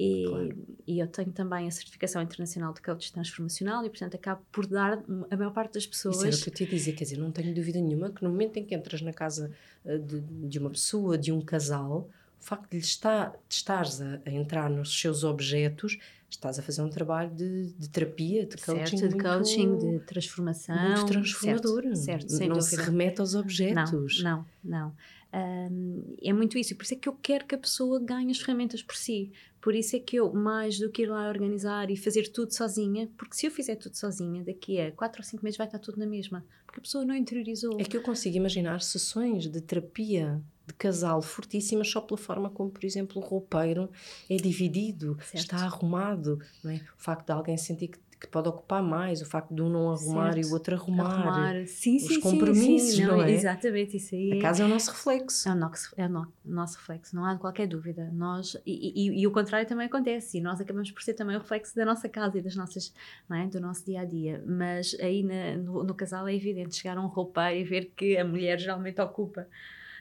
[SPEAKER 2] E,
[SPEAKER 1] Claro.
[SPEAKER 2] e eu tenho também a certificação internacional de coach transformacional e, portanto, acabo por dar a maior parte das pessoas.
[SPEAKER 1] Isso era o que eu te ia dizer, quer dizer, não tenho dúvida nenhuma que no momento em que entras na casa eh, de, de uma pessoa, de um casal, o facto de lhe estar, de estares a, a entrar nos seus objetos, estás a fazer um trabalho de, de terapia, de coaching.
[SPEAKER 2] certo, de
[SPEAKER 1] muito,
[SPEAKER 2] coaching, de transformação.
[SPEAKER 1] muito transformador.
[SPEAKER 2] Certo, certo
[SPEAKER 1] não se remete aos objetos.
[SPEAKER 2] Não, não, não. Hum, é muito isso, e por isso é que eu quero que a pessoa ganhe as ferramentas por si. Por isso é que eu, mais do que ir lá organizar e fazer tudo sozinha, porque se eu fizer tudo sozinha, daqui a 4 ou 5 meses vai estar tudo na mesma, porque a pessoa não interiorizou.
[SPEAKER 1] É que eu consigo imaginar sessões de terapia de casal fortíssimas só pela forma como, por exemplo, o roupeiro é dividido,
[SPEAKER 2] Certo.
[SPEAKER 1] está arrumado. É? O facto de alguém sentir que, que pode ocupar mais, o facto de um não arrumar e
[SPEAKER 2] Certo.
[SPEAKER 1] o outro arrumar.
[SPEAKER 2] Arrumar. Sim,
[SPEAKER 1] os
[SPEAKER 2] sim, sim,
[SPEAKER 1] compromissos,
[SPEAKER 2] sim,
[SPEAKER 1] não é?
[SPEAKER 2] Exatamente, isso aí.
[SPEAKER 1] A
[SPEAKER 2] é-
[SPEAKER 1] casa é o nosso reflexo.
[SPEAKER 2] É o nosso, é o no- nosso reflexo, não há qualquer dúvida. Nós, e, e- e o contrário também acontece, e nós acabamos por ser também o reflexo da nossa casa e das nossas, não é? do nosso dia a dia. Mas aí na- no, no casal é evidente chegar a um roupeiro e ver que a mulher geralmente ocupa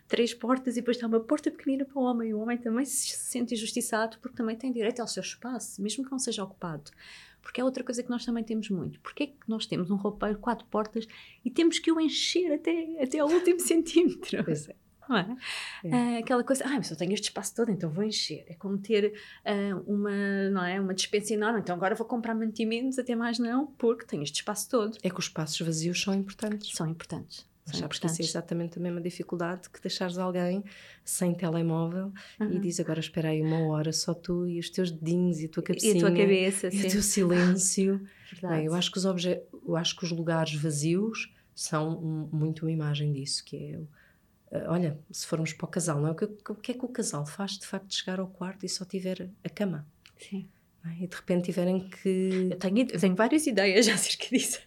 [SPEAKER 2] três portas e depois está uma porta pequenina para o homem. O homem também se sente injustiçado porque também tem direito ao seu espaço, mesmo que não seja ocupado. Porque é outra coisa que nós também temos muito. Porque é que nós temos um roupeiro, quatro portas, e temos que o encher até, até ao último centímetro?
[SPEAKER 1] Pois é.
[SPEAKER 2] É? é. Uh, aquela coisa, ah, mas eu tenho este espaço todo, então vou encher. É como ter uh, uma, não é, uma dispensa enorme, então agora vou comprar mantimentos, até mais não, porque tenho este espaço todo.
[SPEAKER 1] É que os espaços vazios são importantes.
[SPEAKER 2] São importantes.
[SPEAKER 1] Mas sabes que isso é exatamente a mesma dificuldade que deixares alguém sem telemóvel uhum. e diz agora espera aí uma hora, só tu e os teus dedinhos e a tua cabecinha.
[SPEAKER 2] E a tua cabeça,
[SPEAKER 1] e
[SPEAKER 2] sim.
[SPEAKER 1] o teu silêncio. Bem, eu, acho que os obje eu acho que os lugares vazios são muito uma imagem disso, que é Uh, olha, se formos para o casal, não é? O que, o que é que o casal faz de facto chegar ao quarto e só tiver a cama?
[SPEAKER 2] Sim.
[SPEAKER 1] É? E de repente tiverem que.
[SPEAKER 2] Eu tenho, tenho várias ideias já acerca disso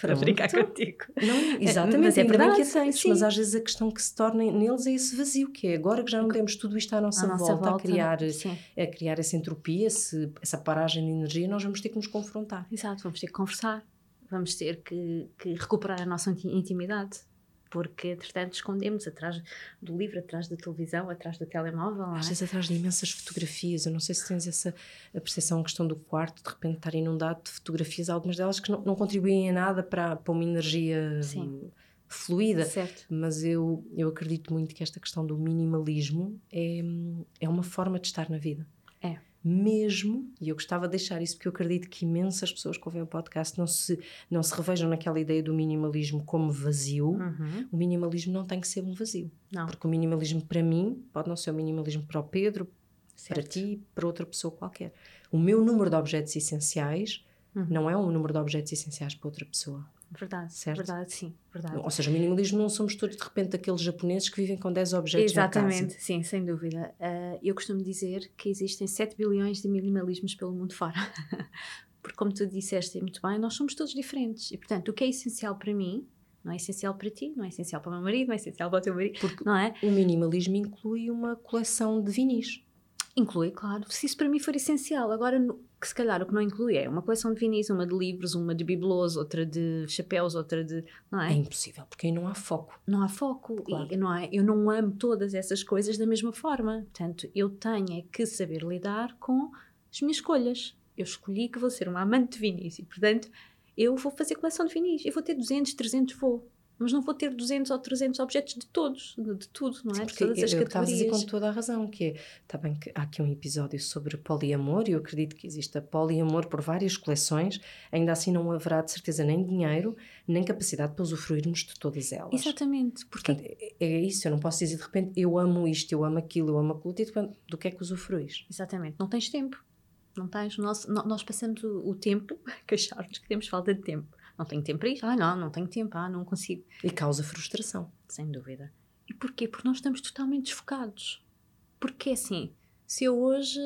[SPEAKER 2] para brincar contigo.
[SPEAKER 1] Não, exatamente, mas é verdade, que a tens, mas às vezes a questão que se torna neles é esse vazio, que é agora que já não temos tudo isto à nossa, volta, nossa volta, a criar, a criar essa entropia, esse, essa paragem de energia, nós vamos ter que nos confrontar.
[SPEAKER 2] Exato, vamos ter que conversar, vamos ter que, que recuperar a nossa intimidade porque entretanto escondemos atrás do livro, atrás da televisão, atrás do telemóvel.
[SPEAKER 1] Às é? vezes atrás de imensas fotografias. Eu não sei se tens essa a percepção, a questão do quarto, de repente estar inundado de fotografias, algumas delas que não, não contribuem em nada para, para uma energia. Sim. fluida,
[SPEAKER 2] certo.
[SPEAKER 1] mas eu, eu acredito muito que esta questão do minimalismo é, é uma forma de estar na vida. Mesmo, e eu gostava de deixar isso porque eu acredito que imensas pessoas que ouvem o podcast não se, não se revejam naquela ideia do minimalismo como vazio.
[SPEAKER 2] Uhum.
[SPEAKER 1] O minimalismo não tem que ser um vazio.
[SPEAKER 2] Não.
[SPEAKER 1] Porque o minimalismo para mim pode não ser o minimalismo para o Pedro, certo. para ti, para outra pessoa qualquer. O meu número de objetos essenciais uhum. não é um número de objetos essenciais para outra pessoa.
[SPEAKER 2] Verdade, certo? verdade, sim, verdade.
[SPEAKER 1] Ou seja, o minimalismo não somos todos de repente aqueles japoneses que vivem com 10 objetos
[SPEAKER 2] Exatamente,
[SPEAKER 1] na casa.
[SPEAKER 2] sim, sem dúvida. Uh, eu costumo dizer que existem 7 bilhões de minimalismos pelo mundo fora. Porque como tu disseste muito bem, nós somos todos diferentes. E portanto, o que é essencial para mim não é essencial para ti, não é essencial para o meu marido, não é essencial para o teu marido,
[SPEAKER 1] Porque
[SPEAKER 2] não é?
[SPEAKER 1] O minimalismo inclui uma coleção de vinis.
[SPEAKER 2] Inclui, claro. Se isso para mim for essencial. Agora, que se calhar o que não inclui é uma coleção de vinis, uma de livros, uma de bibelôs, outra de chapéus, outra de. Não é?
[SPEAKER 1] É impossível, porque aí não há foco.
[SPEAKER 2] Não há foco. Claro. E, não é? Eu não amo todas essas coisas da mesma forma. Portanto, eu tenho é que saber lidar com as minhas escolhas. Eu escolhi que vou ser uma amante de vinis e, portanto, eu vou fazer coleção de vinis. Eu vou ter 200, 300, vou mas não vou ter 200 ou 300 objetos de todos, de, de tudo, não é?
[SPEAKER 1] Sim, de todas as eu, categorias. Eu dizer com toda a razão, que é, está bem que há aqui um episódio sobre poliamor, e eu acredito que exista poliamor por várias coleções, ainda assim não haverá de certeza nem dinheiro, nem capacidade para usufruirmos de todas elas.
[SPEAKER 2] Exatamente.
[SPEAKER 1] Porque Portanto, é, é isso, eu não posso dizer de repente, eu amo isto, eu amo aquilo, eu amo aquilo, e do que é que usufruis?
[SPEAKER 2] Exatamente, não tens tempo. Não tens, nós, nós passamos o, o tempo a queixar-nos que temos falta de tempo não tenho tempo para isto. Ah, não, não tenho tempo. Ah, não consigo.
[SPEAKER 1] E causa frustração.
[SPEAKER 2] Sem dúvida. E porquê? Porque nós estamos totalmente desfocados. Porque assim, se eu hoje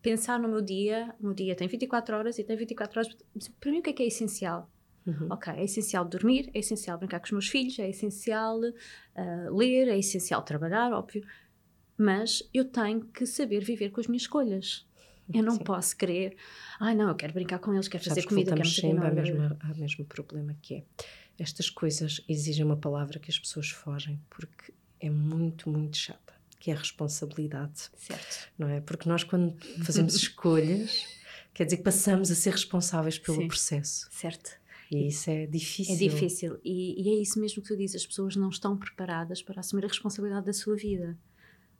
[SPEAKER 2] pensar no meu dia, o meu dia tem 24 horas e tem 24 horas. Para mim, o que é que é essencial?
[SPEAKER 1] Uhum.
[SPEAKER 2] Ok, é essencial dormir, é essencial brincar com os meus filhos, é essencial uh, ler, é essencial trabalhar, óbvio. Mas eu tenho que saber viver com as minhas escolhas. Eu não Sim. posso querer, ai ah, não, eu quero brincar com eles, quero fazer comida, quero fazer
[SPEAKER 1] sempre ao mesmo, ao mesmo problema que é. Estas coisas exigem uma palavra que as pessoas fogem, porque é muito, muito chata, que é a responsabilidade.
[SPEAKER 2] Certo.
[SPEAKER 1] Não é? Porque nós quando fazemos escolhas, quer dizer que passamos a ser responsáveis pelo Sim. processo.
[SPEAKER 2] Certo.
[SPEAKER 1] E isso é difícil.
[SPEAKER 2] É difícil. E, e, é isso mesmo que tu dizes. As pessoas não estão preparadas para assumir a responsabilidade da sua vida.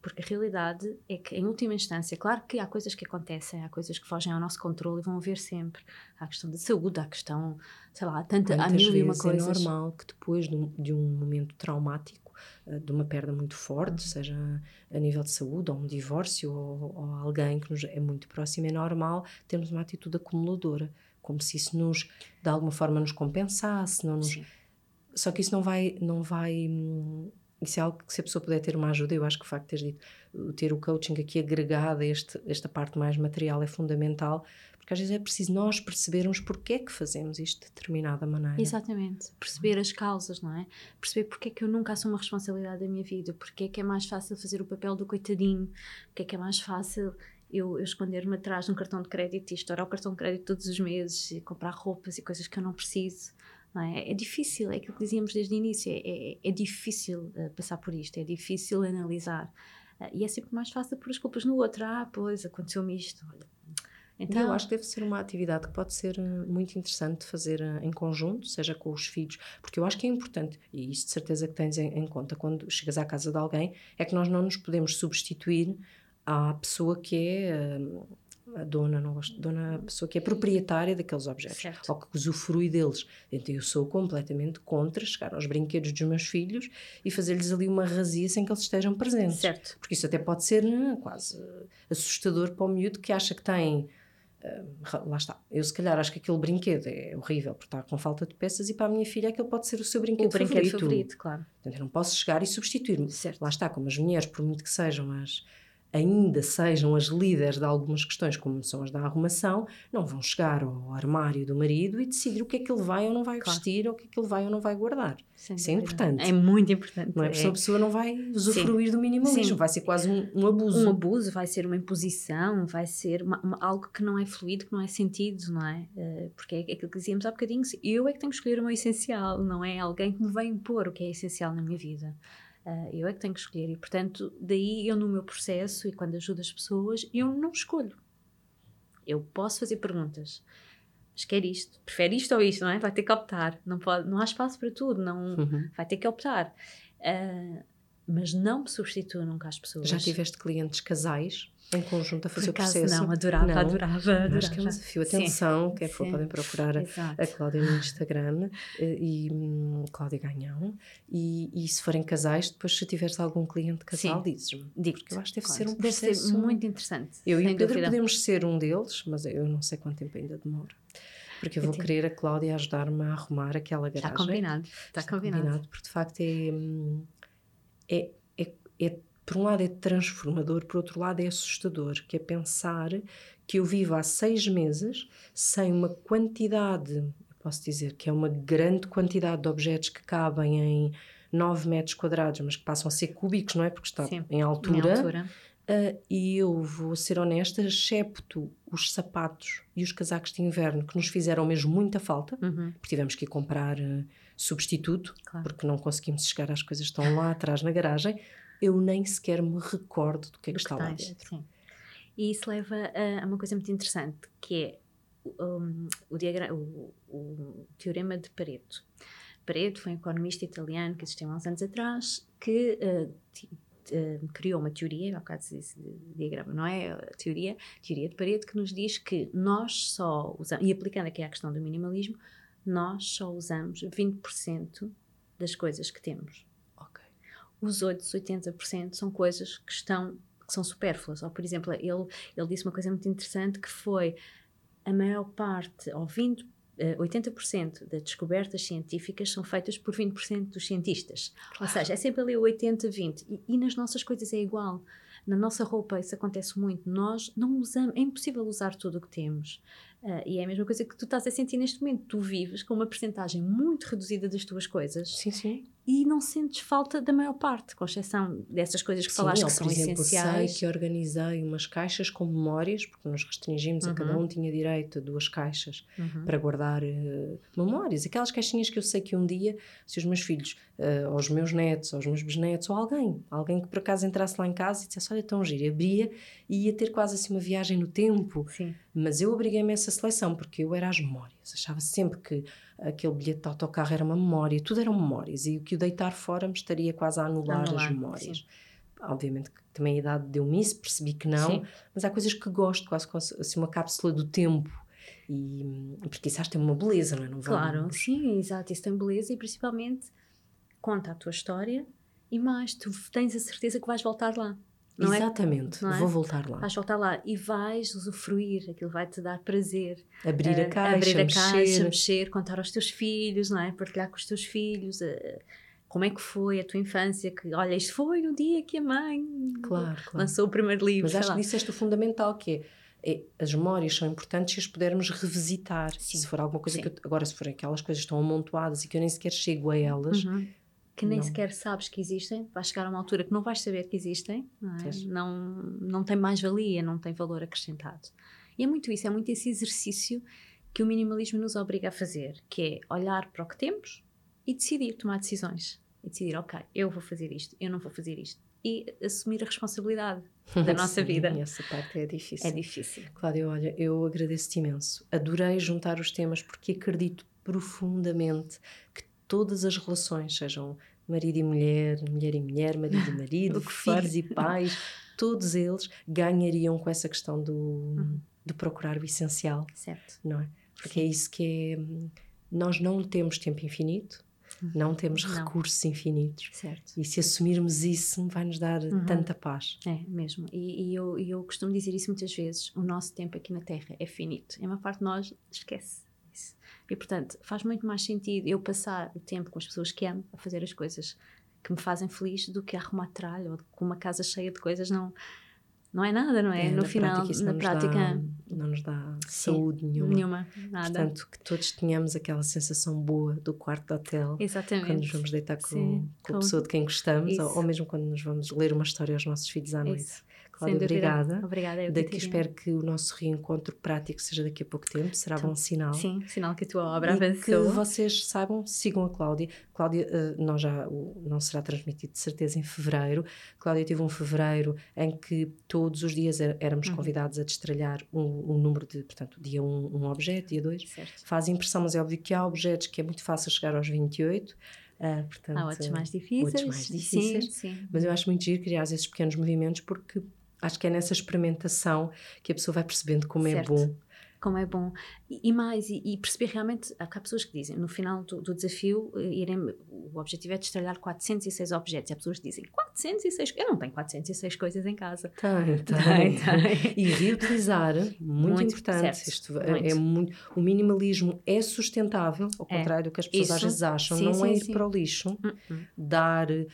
[SPEAKER 2] Porque a realidade é que, em última instância, claro que há coisas que acontecem, há coisas que fogem ao nosso controle e vão haver sempre. Há a questão da saúde, há a questão, sei lá, tanta, há mil e uma coisas.
[SPEAKER 1] É normal que depois de um, de um momento traumático, eh, de uma perda muito forte, seja a nível de saúde, ou um divórcio, ou, ou alguém que nos é muito próximo, é normal termos uma atitude acumuladora, como se isso nos, de alguma forma, nos compensasse. Não nos...
[SPEAKER 2] Sim.
[SPEAKER 1] Só que isso não vai, não vai hum, isso é algo que se a pessoa puder ter uma ajuda, eu acho que o facto de teres dito, ter o coaching aqui agregado a este, esta parte mais material é fundamental, porque às vezes é preciso nós percebermos porque é que fazemos isto de determinada maneira.
[SPEAKER 2] Exatamente, perceber as causas, não é? Perceber porque é que eu nunca assumo a responsabilidade da minha vida, porque é que é mais fácil fazer o papel do coitadinho, porque é que é mais fácil eu, eu esconder-me atrás de um cartão de crédito e estourar o cartão de crédito todos os meses e comprar roupas e coisas que eu não preciso É? é? difícil, é aquilo que dizíamos desde o início, é, é, é difícil uh, passar por isto, é difícil analisar. Uh, e é sempre mais fácil pôr as culpas no outro. Ah, pois, aconteceu-me isto. Olha.
[SPEAKER 1] Então, eu acho que deve ser uma atividade que pode ser eh, muito interessante de fazer em conjunto, seja com os filhos, porque eu acho que é importante, e isso de certeza que tens em, em conta quando chegas à casa de alguém, é que nós não nos podemos substituir à pessoa que é a dona, não gosto, dona, a pessoa que é proprietária daqueles objetos certo. ou que usufrui deles. Então eu sou completamente contra chegar aos brinquedos dos meus filhos e fazer-lhes ali uma razia sem que eles estejam presentes. Certo. Porque isso até pode ser né, quase assustador para o miúdo que acha que tem. Uh, lá está. Eu, se calhar, acho que aquele brinquedo é horrível porque está com falta de peças, e para a minha filha aquele pode ser o seu brinquedo, o brinquedo favorito. favorito. claro. Portanto, eu não posso chegar e substituir-me. Lá está, como as mulheres, por muito que sejam as ainda sejam as líderes de algumas questões, como são as da arrumação, não vão chegar ao armário do marido e decidir o que é que ele vai ou não vai claro. vestir, ou o que é que ele vai ou não vai guardar. Sim, Isso é importante.
[SPEAKER 2] É muito importante.
[SPEAKER 1] Não é porque é. a pessoa não vai usufruir Sim. do minimalismo, Sim. vai ser quase um, um, abuso.
[SPEAKER 2] Um abuso, vai ser uma imposição, vai ser uma, uma, algo que não é fluido, que não é sentido, não é? Uh, porque é aquilo que dizíamos há bocadinho, eu é que tenho que escolher o meu essencial, não é alguém que me vem impor o que é essencial na minha vida. Uh, eu é que tenho que escolher e, portanto, daí eu no meu processo e quando ajudo as pessoas, eu não escolho. Eu posso fazer perguntas. Mas quer isto? Prefere isto ou isto, não é? Vai ter que optar. Não, pode, não há espaço para tudo, não, uhum. vai ter que optar. Uh, mas não me substitua nunca às pessoas.
[SPEAKER 1] Já tiveste clientes casais em conjunto a fazer o processo.
[SPEAKER 2] Não, adorava, não. adorava, adorava.
[SPEAKER 1] Acho que é um desafio. Atenção, Sim. quer for, podem procurar Exato. a Cláudia no Instagram eh, e um, Cláudia Ganhão. E, e, se forem casais, depois se tiveres algum cliente casal, dizes-me. Digo porque eu acho que deve claro. ser um processo. Deve
[SPEAKER 2] ser muito interessante.
[SPEAKER 1] Eu e o Pedro dúvida. podemos ser um deles, mas eu não sei quanto tempo ainda demora. Porque eu vou querer a Cláudia ajudar-me a arrumar aquela garagem.
[SPEAKER 2] Está combinado. Está, Está combinado. combinado.
[SPEAKER 1] Porque de facto é, hum, é, é, é por um lado é transformador, por outro lado é assustador, que é pensar que eu vivo há seis meses sem uma quantidade, posso dizer que é uma grande quantidade de objetos que cabem em 9 metros quadrados, mas que passam a ser cúbicos, não é? Porque está Sim, em altura. Em altura. Uh, e eu vou ser honesta, excepto os sapatos e os casacos de inverno que nos fizeram mesmo muita falta, uhum. porque tivemos que ir comprar uh, substituto, claro. porque não conseguimos chegar às coisas que estão lá atrás na garagem eu nem sequer me recordo do que é que, que está lá dentro. Sim.
[SPEAKER 2] E isso leva a, uma coisa muito interessante, que é um, o, diagrama, o, o, teorema de Pareto. Pareto foi um economista italiano que existiu há uns anos atrás, que uh, uh, criou uma teoria, bocado se disse diagrama, não é? A teoria, teoria de Pareto, que nos diz que nós só usamos, e aplicando aqui a questão do minimalismo, nós só usamos 20% das coisas que temos os outros 80% são coisas que estão que são supérfluas. Ou, por exemplo, ele, ele disse uma coisa muito interessante que foi a maior parte, ou 20, 80% das descobertas científicas são feitas por 20% dos cientistas. Claro. Ou seja, é sempre ali o 80-20. E, e, nas nossas coisas é igual. Na nossa roupa isso acontece muito. Nós não usamos, é impossível usar tudo o que temos. Uh, e é a mesma coisa que tu estás a sentir neste momento. Tu vives com uma percentagem muito reduzida das tuas coisas.
[SPEAKER 1] Sim, sim.
[SPEAKER 2] E não sentes falta da maior parte, com exceção dessas coisas que sim, falaste que são exemplo, essenciais.
[SPEAKER 1] sei que organizei umas caixas com memórias, porque nos restringimos, uhum. a cada uhum. um tinha direito a duas caixas uhum. para guardar uh, memórias. Aquelas caixinhas que eu sei que um dia, se os meus filhos, uh, ou os meus netos, ou os meus bisnetos, ou alguém, alguém que por acaso entrasse lá em casa e dissesse, olha, tão giro, abria e ia ter quase assim uma viagem no tempo. Sim. Mas eu obriguei-me a essa seleção, porque eu era as memórias. Achava sempre que aquele bilhete de autocarro era uma memória, tudo eram memórias, e o que o deitar fora me estaria quase a anular, anular as memórias. Sim. Obviamente que também a idade deu-me isso, percebi que não, sim. mas há coisas que gosto, quase como assim, uma cápsula do tempo. E, porque isso acho que tem uma beleza, não é? Não
[SPEAKER 2] claro, vamos... sim, exato, isso tem beleza e principalmente conta a tua história e mais, tu tens a certeza que vais voltar lá.
[SPEAKER 1] Não é? Exatamente, é? vou voltar lá.
[SPEAKER 2] Vais voltar lá e vais usufruir, aquilo vai-te dar prazer.
[SPEAKER 1] Abrir a caixa, abrir a mexer. caixa,
[SPEAKER 2] mexer, contar aos teus filhos, não é? Partilhar com os teus filhos uh, como é que foi a tua infância, que olha, isto foi no dia que a mãe claro, claro. lançou o primeiro livro.
[SPEAKER 1] Mas acho lá. que disseste o fundamental que é, é, as memórias são importantes se as pudermos revisitar. Sim. Se for alguma coisa Sim. que eu, agora se forem aquelas coisas que estão amontoadas e que eu nem sequer chego a elas, uhum
[SPEAKER 2] que nem não. sequer sabes que existem, vai chegar a uma altura que não vais saber que existem, não, é? não, não tem mais valia, não tem valor acrescentado. E é muito isso, é muito esse exercício que o minimalismo nos obriga a fazer, que é olhar para o que temos e decidir, tomar decisões. E decidir, ok, eu vou fazer isto, eu não vou fazer isto. E assumir a responsabilidade da nossa
[SPEAKER 1] Sim,
[SPEAKER 2] vida.
[SPEAKER 1] Essa parte é difícil.
[SPEAKER 2] É difícil.
[SPEAKER 1] Cláudia, olha, eu agradeço-te imenso. Adorei juntar os temas porque acredito profundamente que todas as relações, sejam marido e mulher, mulher e mulher, marido e marido, filhos e pais, todos eles ganhariam com essa questão do,
[SPEAKER 2] Uhum.
[SPEAKER 1] de procurar o essencial,
[SPEAKER 2] Certo.
[SPEAKER 1] não é? Porque é isso que é. hum, Nós não temos tempo infinito, não temos
[SPEAKER 2] Não.
[SPEAKER 1] recursos infinitos.
[SPEAKER 2] Certo.
[SPEAKER 1] E se assumirmos isso, vai nos dar
[SPEAKER 2] Uhum.
[SPEAKER 1] tanta paz.
[SPEAKER 2] É, mesmo. E, e eu, eu costumo dizer isso muitas vezes: o nosso tempo aqui na Terra é finito. E uma parte de nós esquece. E portanto, faz muito mais sentido eu passar o tempo com as pessoas que amo a fazer as coisas que me fazem feliz do que arrumar tralho ou com uma casa cheia de coisas. Não, não é nada, não é?
[SPEAKER 1] É,
[SPEAKER 2] no
[SPEAKER 1] na
[SPEAKER 2] final,
[SPEAKER 1] prática,
[SPEAKER 2] na
[SPEAKER 1] não nos
[SPEAKER 2] prática,
[SPEAKER 1] dá- não nos dá saúde nenhuma.
[SPEAKER 2] nenhuma, nada.
[SPEAKER 1] Portanto, que todos tenhamos aquela sensação boa do quarto de hotel
[SPEAKER 2] Exatamente.
[SPEAKER 1] quando nos vamos deitar com,
[SPEAKER 2] Sim,
[SPEAKER 1] com a
[SPEAKER 2] com-
[SPEAKER 1] pessoa de quem gostamos, ou, ou mesmo quando nos vamos ler uma história aos nossos filhos à noite.
[SPEAKER 2] Isso.
[SPEAKER 1] Cláudia, obrigada.
[SPEAKER 2] Obrigada, eu,
[SPEAKER 1] Daqui espero que o nosso reencontro prático seja daqui a pouco tempo, será
[SPEAKER 2] Então,
[SPEAKER 1] bom sinal.
[SPEAKER 2] Sim, sinal que a tua obra
[SPEAKER 1] E que
[SPEAKER 2] avançou.
[SPEAKER 1] vocês saibam, sigam a Cláudia. Cláudia, eh, nós já, o- não será transmitido de certeza em fevereiro. Cláudia teve um fevereiro em que todos os dias é- éramos
[SPEAKER 2] Uhum.
[SPEAKER 1] convidados a destralhar um, um número de, portanto, dia 1 um, um objeto, dia 2
[SPEAKER 2] Certo.
[SPEAKER 1] faz impressão, mas é óbvio que há objetos que é muito fácil chegar aos 28. ah, portanto,
[SPEAKER 2] Há outros mais difíceis.
[SPEAKER 1] outros mais difíceis.
[SPEAKER 2] Sim, sim.
[SPEAKER 1] Mas eu acho muito giro criar esses pequenos movimentos porque acho que é nessa experimentação que a pessoa vai percebendo como
[SPEAKER 2] Certo.
[SPEAKER 1] é bom.
[SPEAKER 2] Como é bom. E, e mais, e, e perceber realmente, há pessoas que dizem, no final do, do desafio, eh, irem, o objetivo é destralhar 406 objetos. E há pessoas que dizem, 406? Eu não tenho 406 coisas em casa.
[SPEAKER 1] Tem, tem.
[SPEAKER 2] Tem, tem.
[SPEAKER 1] E reutilizar, muito,
[SPEAKER 2] Muito,
[SPEAKER 1] importante.
[SPEAKER 2] certo,
[SPEAKER 1] Isto é- é
[SPEAKER 2] muito.
[SPEAKER 1] muito. O minimalismo é sustentável, ao
[SPEAKER 2] É.
[SPEAKER 1] contrário do que as pessoas às
[SPEAKER 2] Isso.
[SPEAKER 1] vezes acham,
[SPEAKER 2] Sim,
[SPEAKER 1] não
[SPEAKER 2] sim,
[SPEAKER 1] é ir
[SPEAKER 2] sim.
[SPEAKER 1] para o lixo.
[SPEAKER 2] Hum,
[SPEAKER 1] Dar, eh,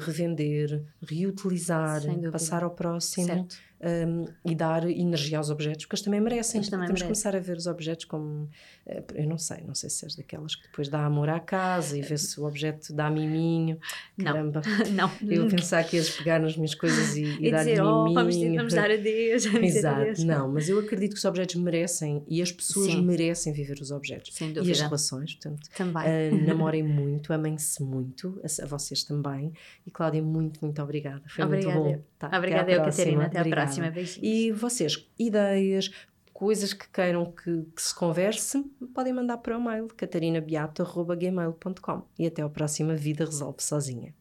[SPEAKER 1] revender, reutilizar, passar ao próximo
[SPEAKER 2] Certo.
[SPEAKER 1] Um, e dar energia aos objetos, porque eles também merecem.
[SPEAKER 2] Eles também
[SPEAKER 1] Temos que
[SPEAKER 2] merecem.
[SPEAKER 1] começar a ver os objetos como. eh, eu não sei, não sei se és daquelas que depois dá amor à casa e vê se o objeto dá miminho.
[SPEAKER 2] Não.
[SPEAKER 1] Caramba.
[SPEAKER 2] Não.
[SPEAKER 1] Eu pensar que ias pegar nas minhas coisas e, e,
[SPEAKER 2] e
[SPEAKER 1] dar
[SPEAKER 2] dizer, oh,
[SPEAKER 1] miminho.
[SPEAKER 2] vamos, dizer- vamos dar adeus. vamos
[SPEAKER 1] Exato,
[SPEAKER 2] adeus.
[SPEAKER 1] não, mas eu acredito que os objetos merecem e as pessoas
[SPEAKER 2] Sim.
[SPEAKER 1] merecem viver os objetos.
[SPEAKER 2] Sem
[SPEAKER 1] E as
[SPEAKER 2] dúvida.
[SPEAKER 1] relações, portanto,
[SPEAKER 2] Também.
[SPEAKER 1] ah, namorem muito, amem-se muito, a, a vocês também. E Cláudia, muito, muito obrigada. Foi
[SPEAKER 2] Obrigada
[SPEAKER 1] muito bom. Tá, à
[SPEAKER 2] Obrigada, eu,
[SPEAKER 1] próxima.
[SPEAKER 2] Catarina. Até à
[SPEAKER 1] Obrigada.
[SPEAKER 2] próxima. Beijinhos.
[SPEAKER 1] E vocês, ideias, coisas que queiram que, que se converse, podem mandar para o mail catarinabeato.gmail.com e até ao próximo Vida Resolve Sozinha.